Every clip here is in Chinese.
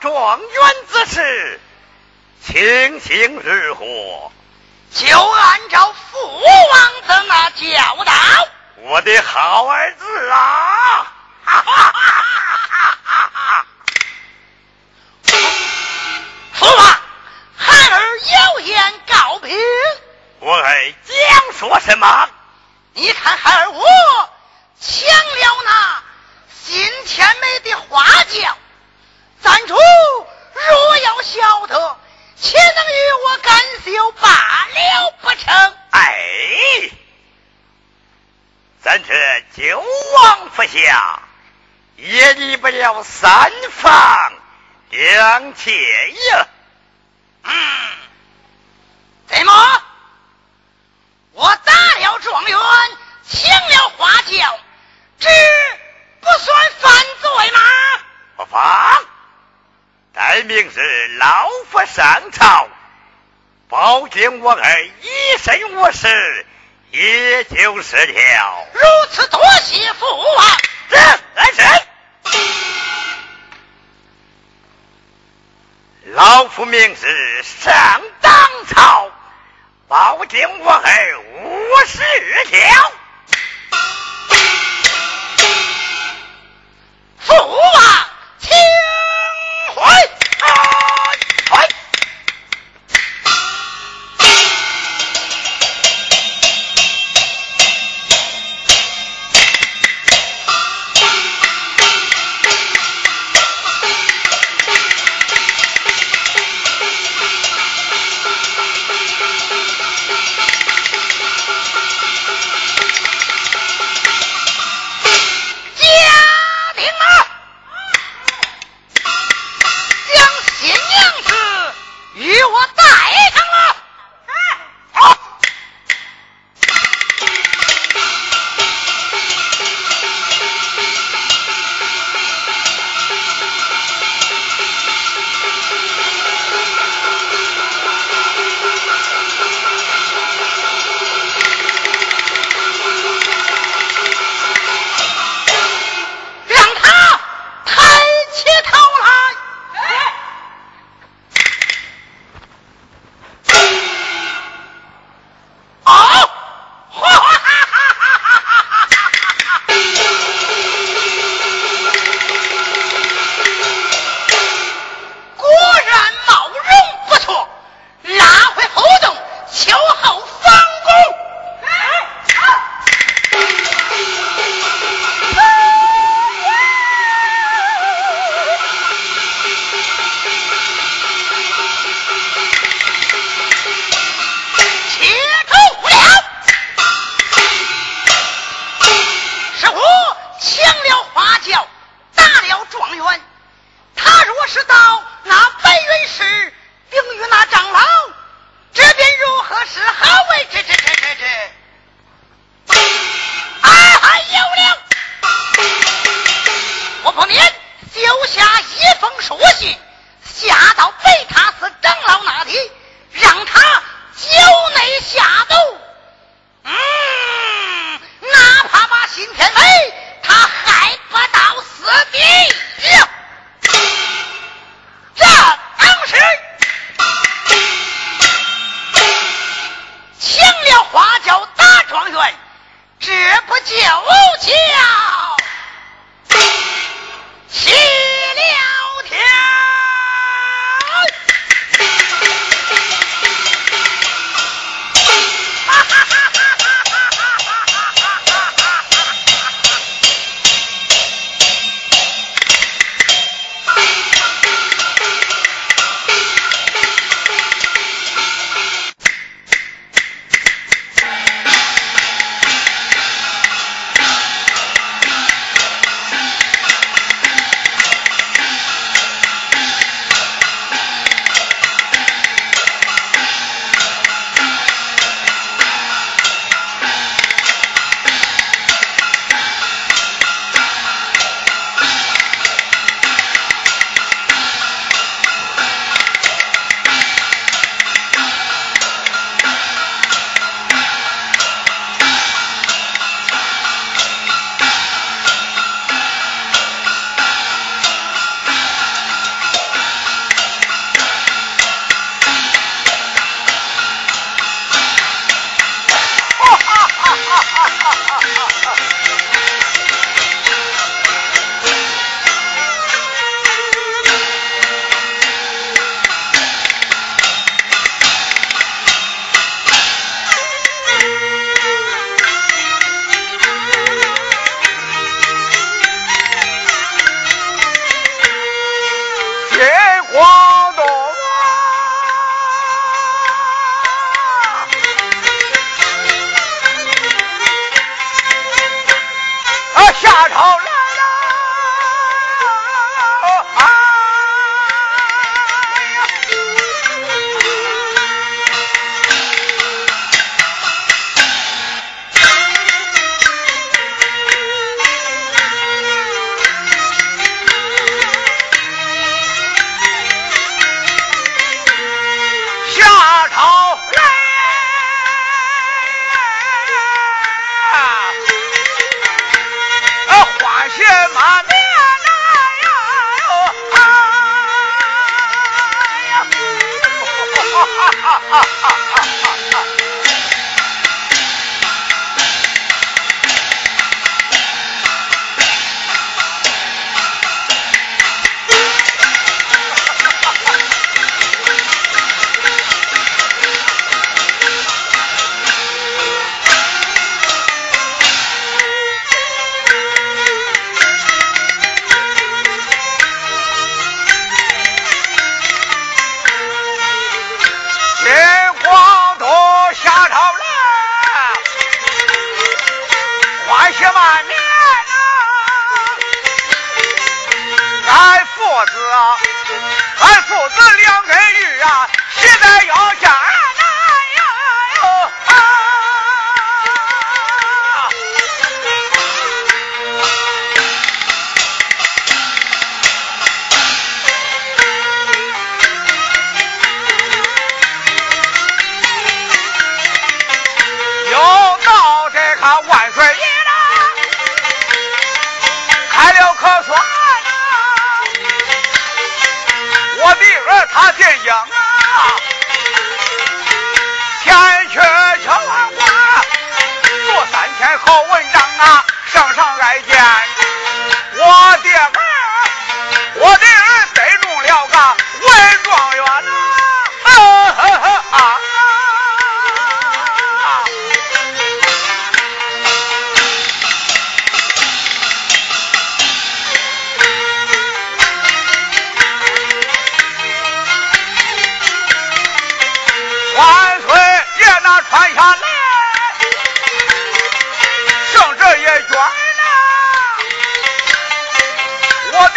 状元之事，情形如何？就按照父王的那教导，我的好儿子啊！哈哈哈哈哈！父王，孩儿有言告禀。我儿将说什么？你看孩儿我抢了那新天美的花轿，赞主若要晓得，岂能与我干休罢了不成？哎，咱这九王府下也离不了三房两妾呀。嗯，怎么？我打了状元，请了花轿，这不算犯罪吗？不妨，待明日老夫上朝，保荐我儿一身我事，也就是了。如此多谢父王。是是。老夫明日上当朝，保荐我儿五十条。父王，请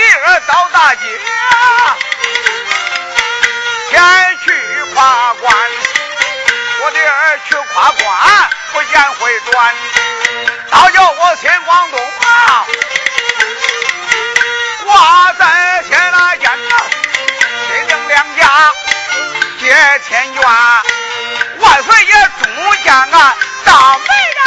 我儿到大街，前去夸官，我的儿去夸官，不见回转，倒叫我钱广东啊，挂在天那间呐，亲娘两家结亲缘，万岁爷中将啊，大美人。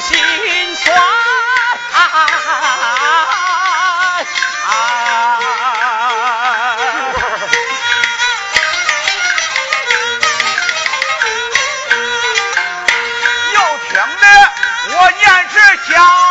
心酸，啊！又听得我念这家。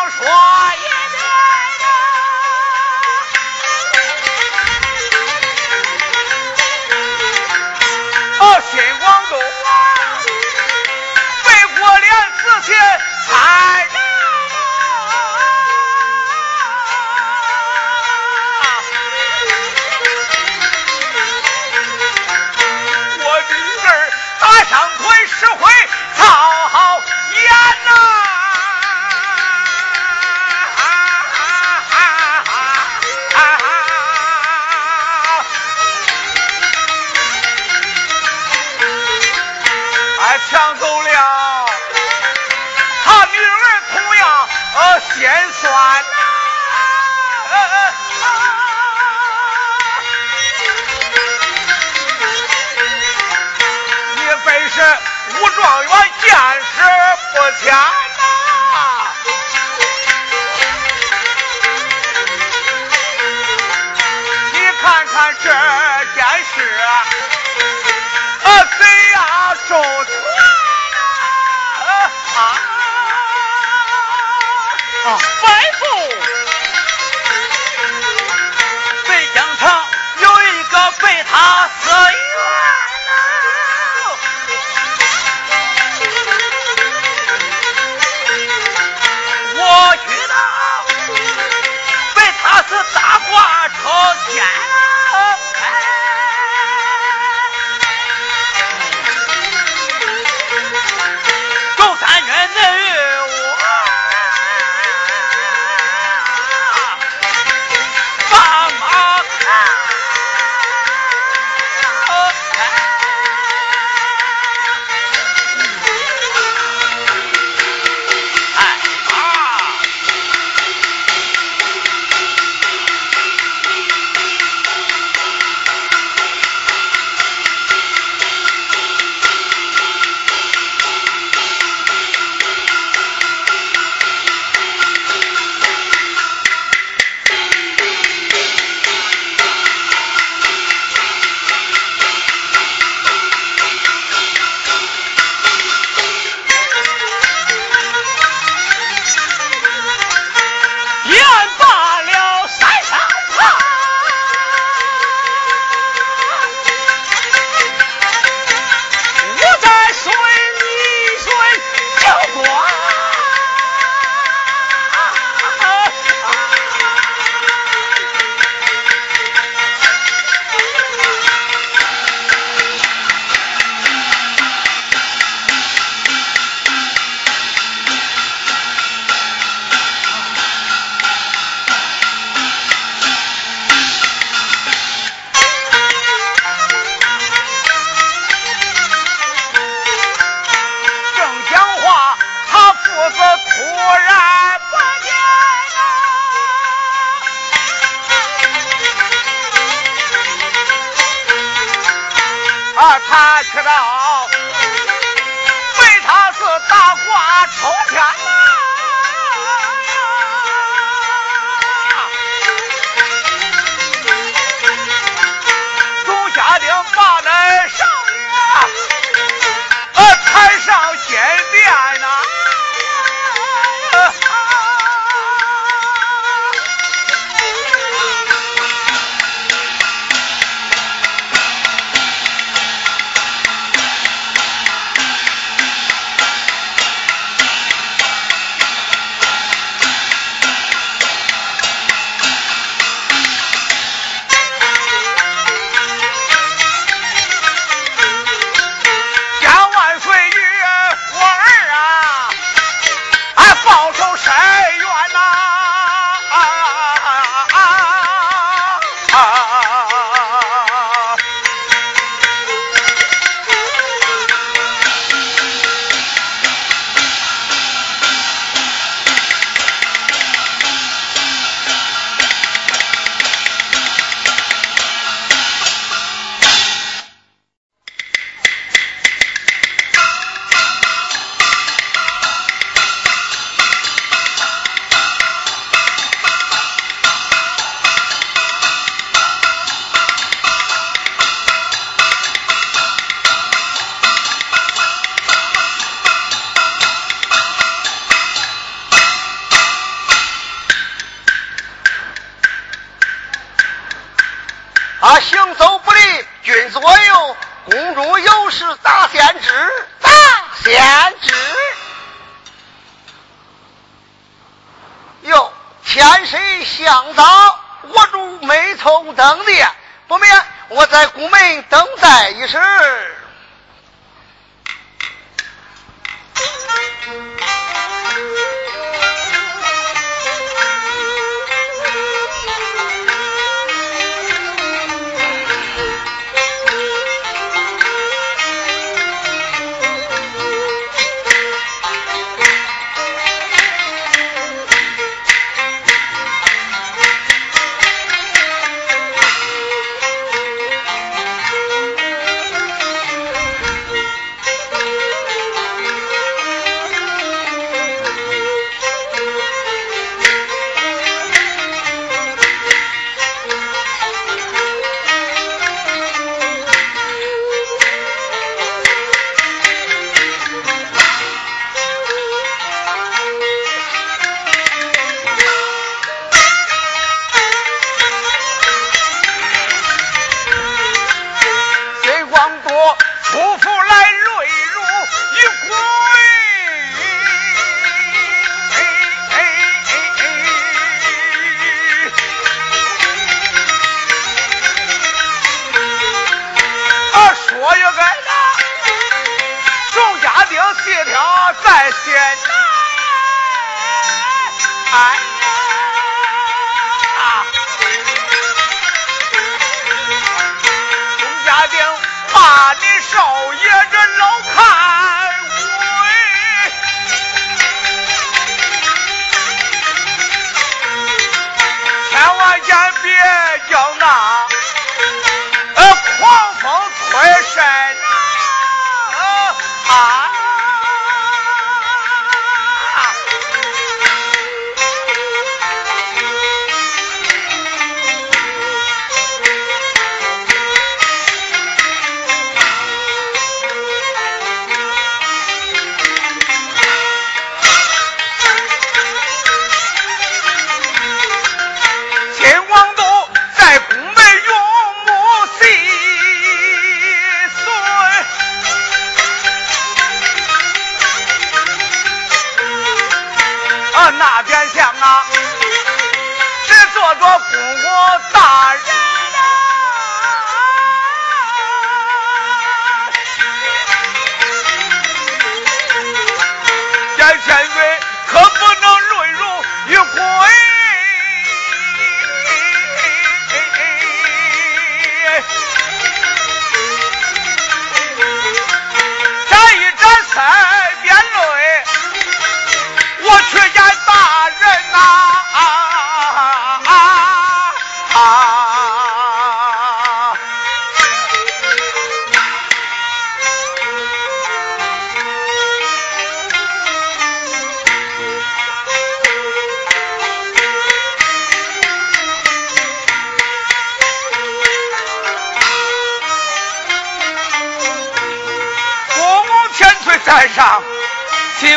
人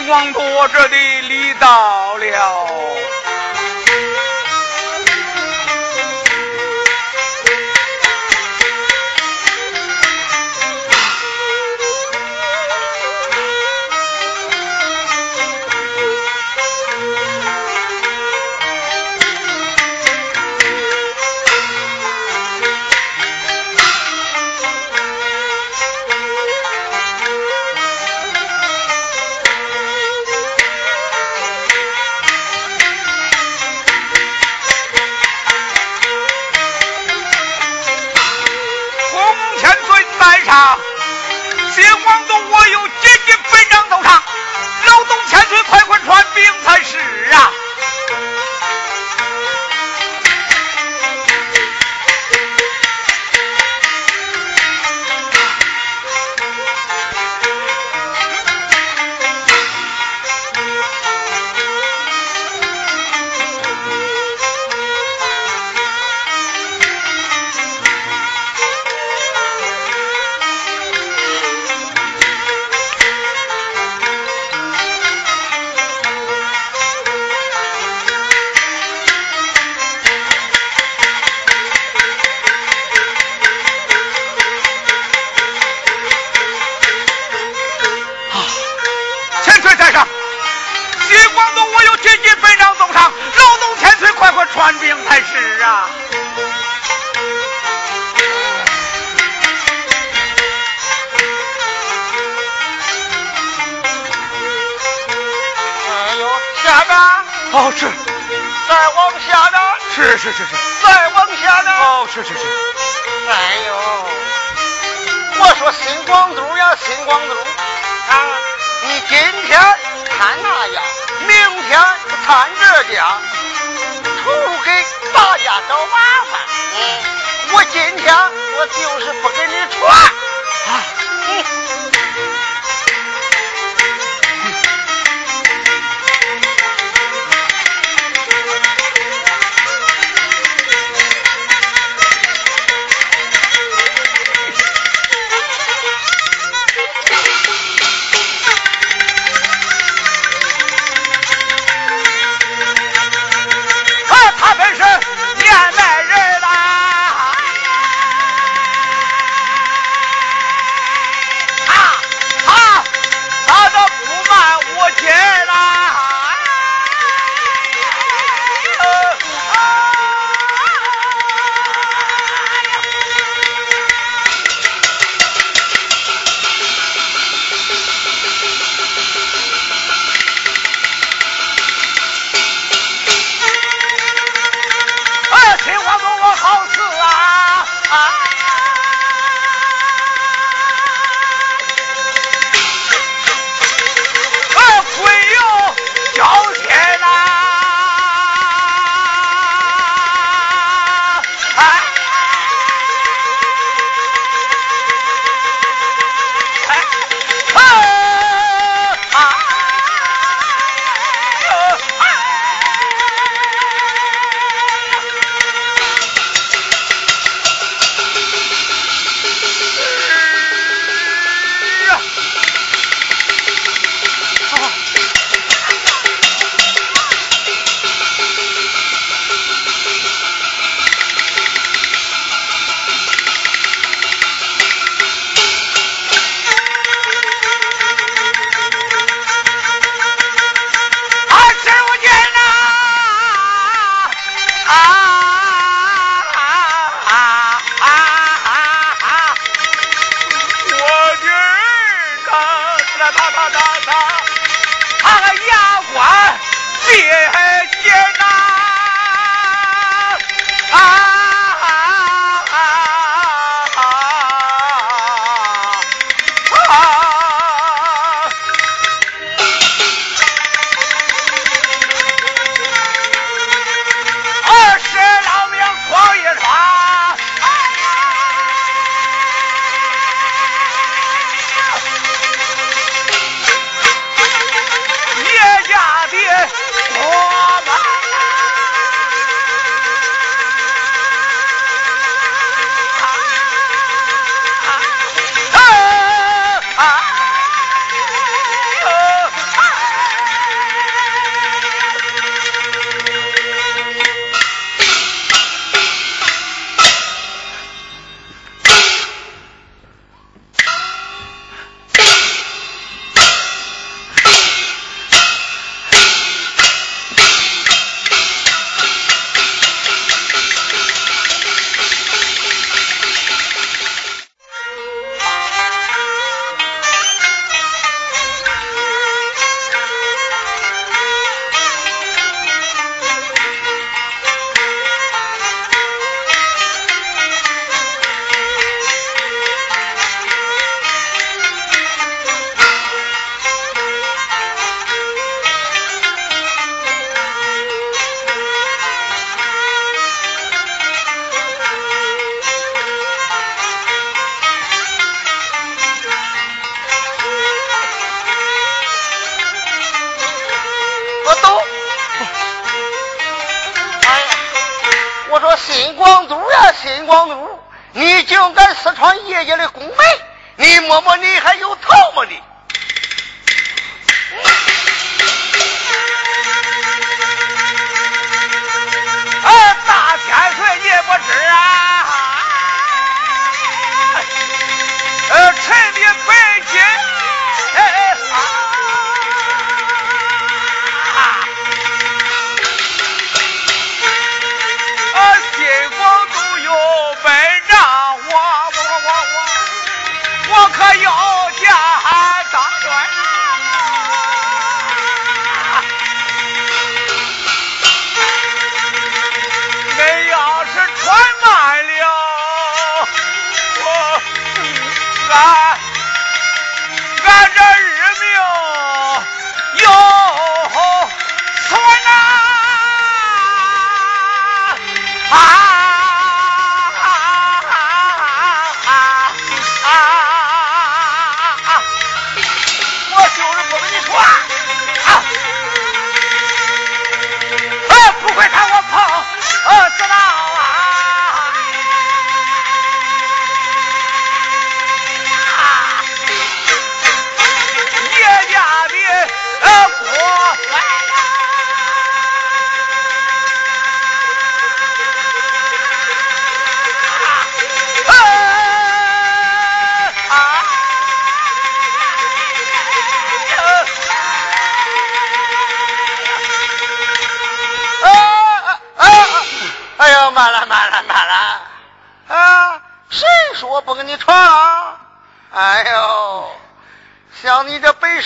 光夺着的，你到了。传兵才是啊！哎呦，下边哦，是，再往下边是是是是，再往下边哦，是是是。哎呦，我说新光都呀，新光都啊，你今天看那样，明天看这家，图给大家找麻烦。嗯，我今天我就是不给你传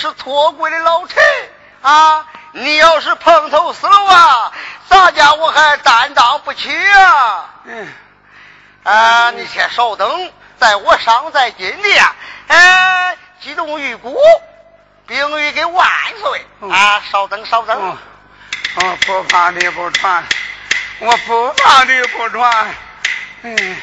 是错柜的老臣啊！你要是碰头死了啊，咱家我还担当不起啊！嗯，啊，你先稍等，在我伤在金殿，哎，激动玉鼓，并玉给万岁啊！稍等，稍等。我不怕你不传，我不怕你不传。嗯。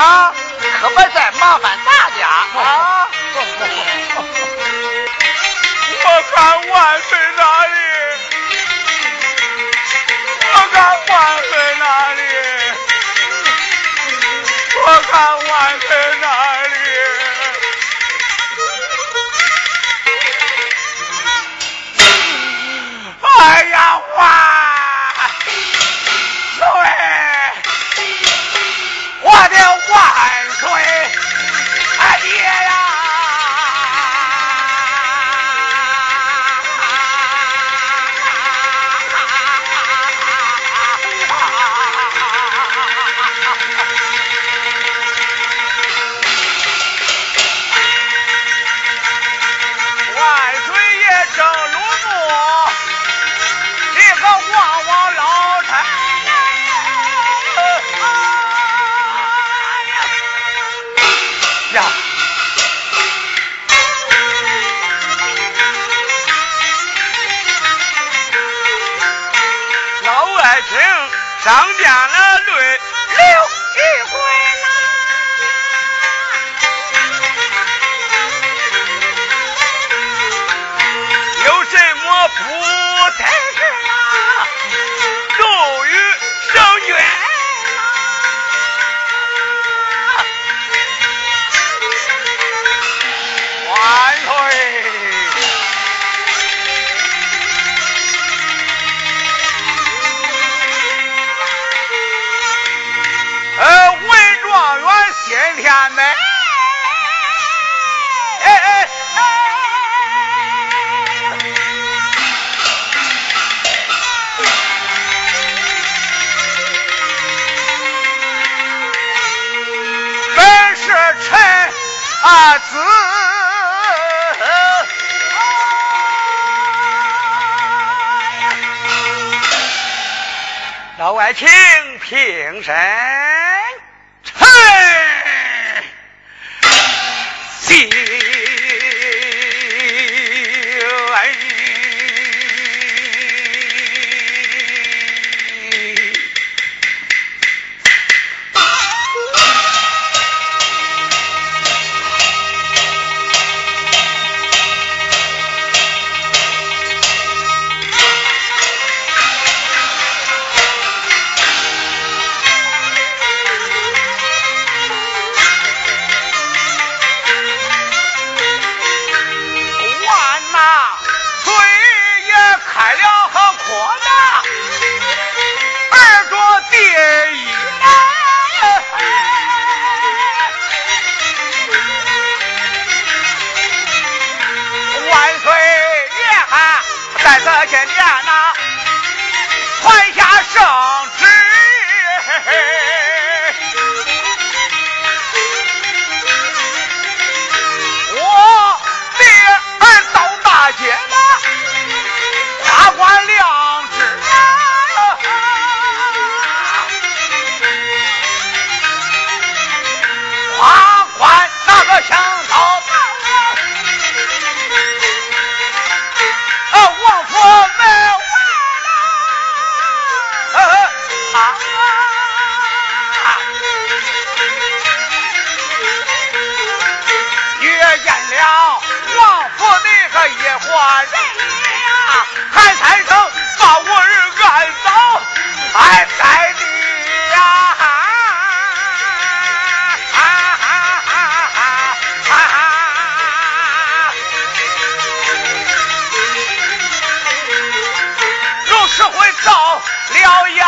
啊可别再麻烦大家。啊。我看万岁哪里我看万岁哪里我看万岁请平身。了眼泪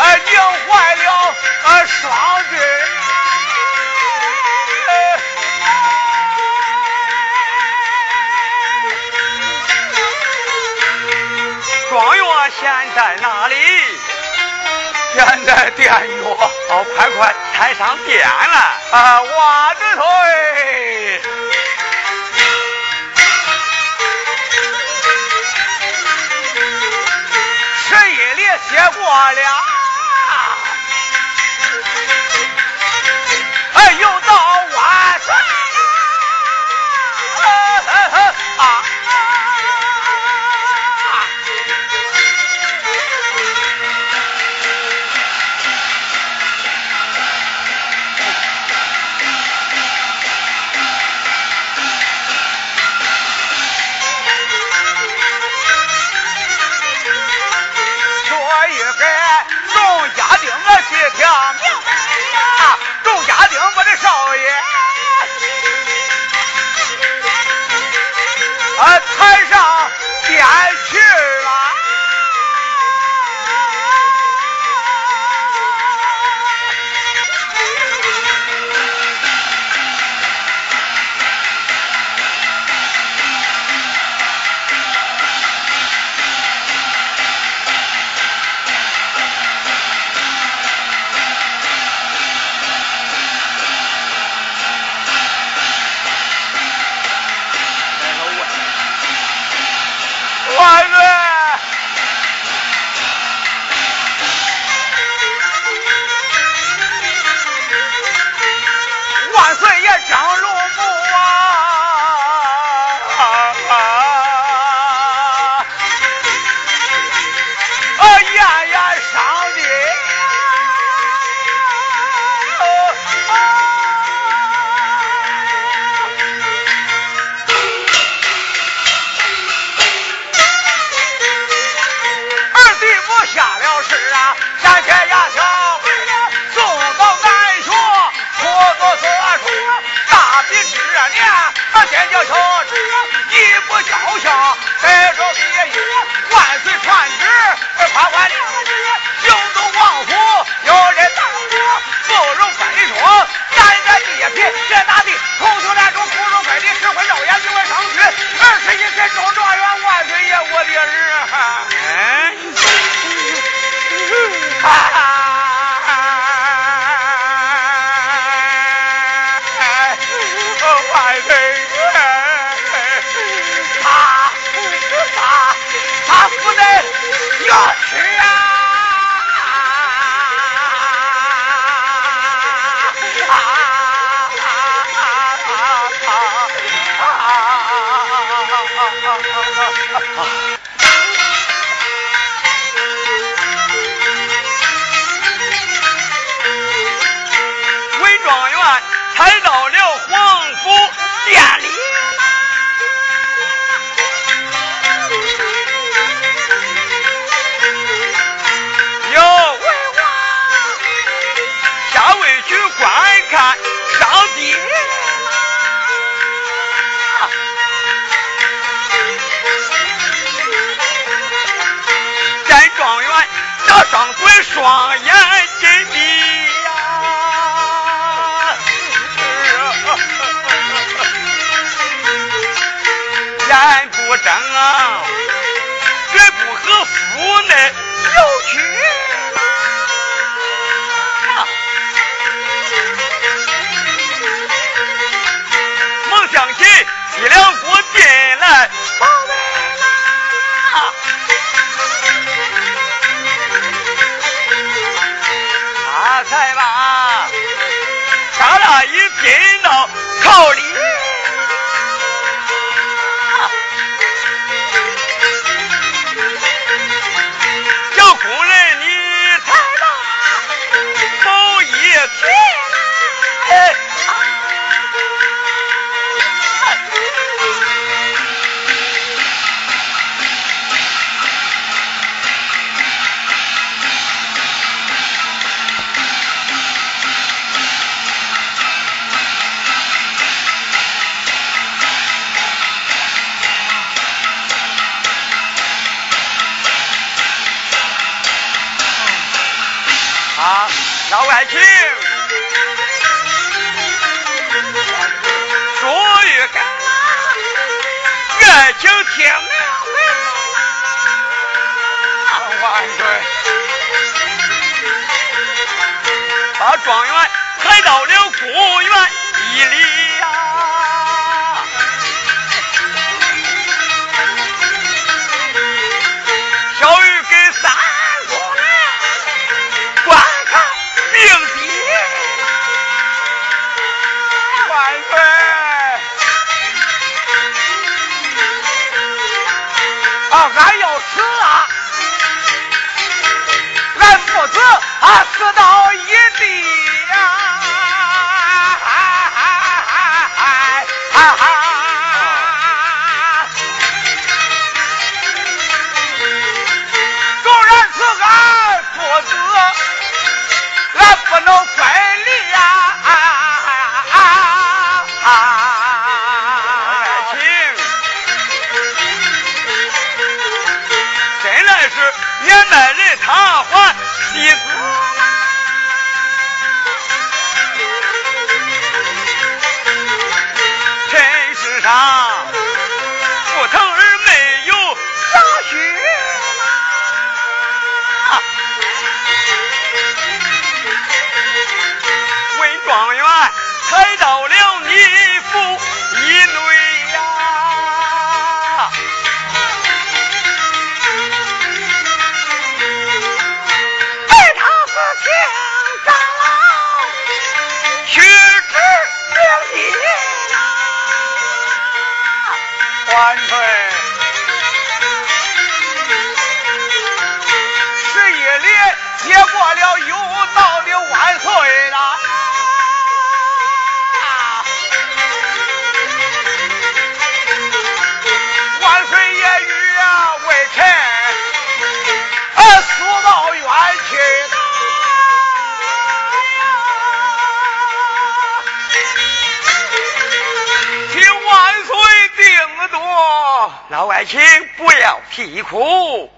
俺了双现在哪里？现在快快抬上店来。袜子腿。结果了。殿去 no 啼哭，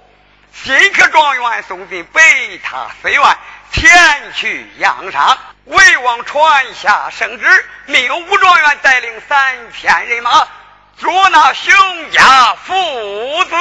新科状元送进北塔寺院，前去养伤。魏王传下圣旨，命武状元带领三千人马捉拿熊家父子。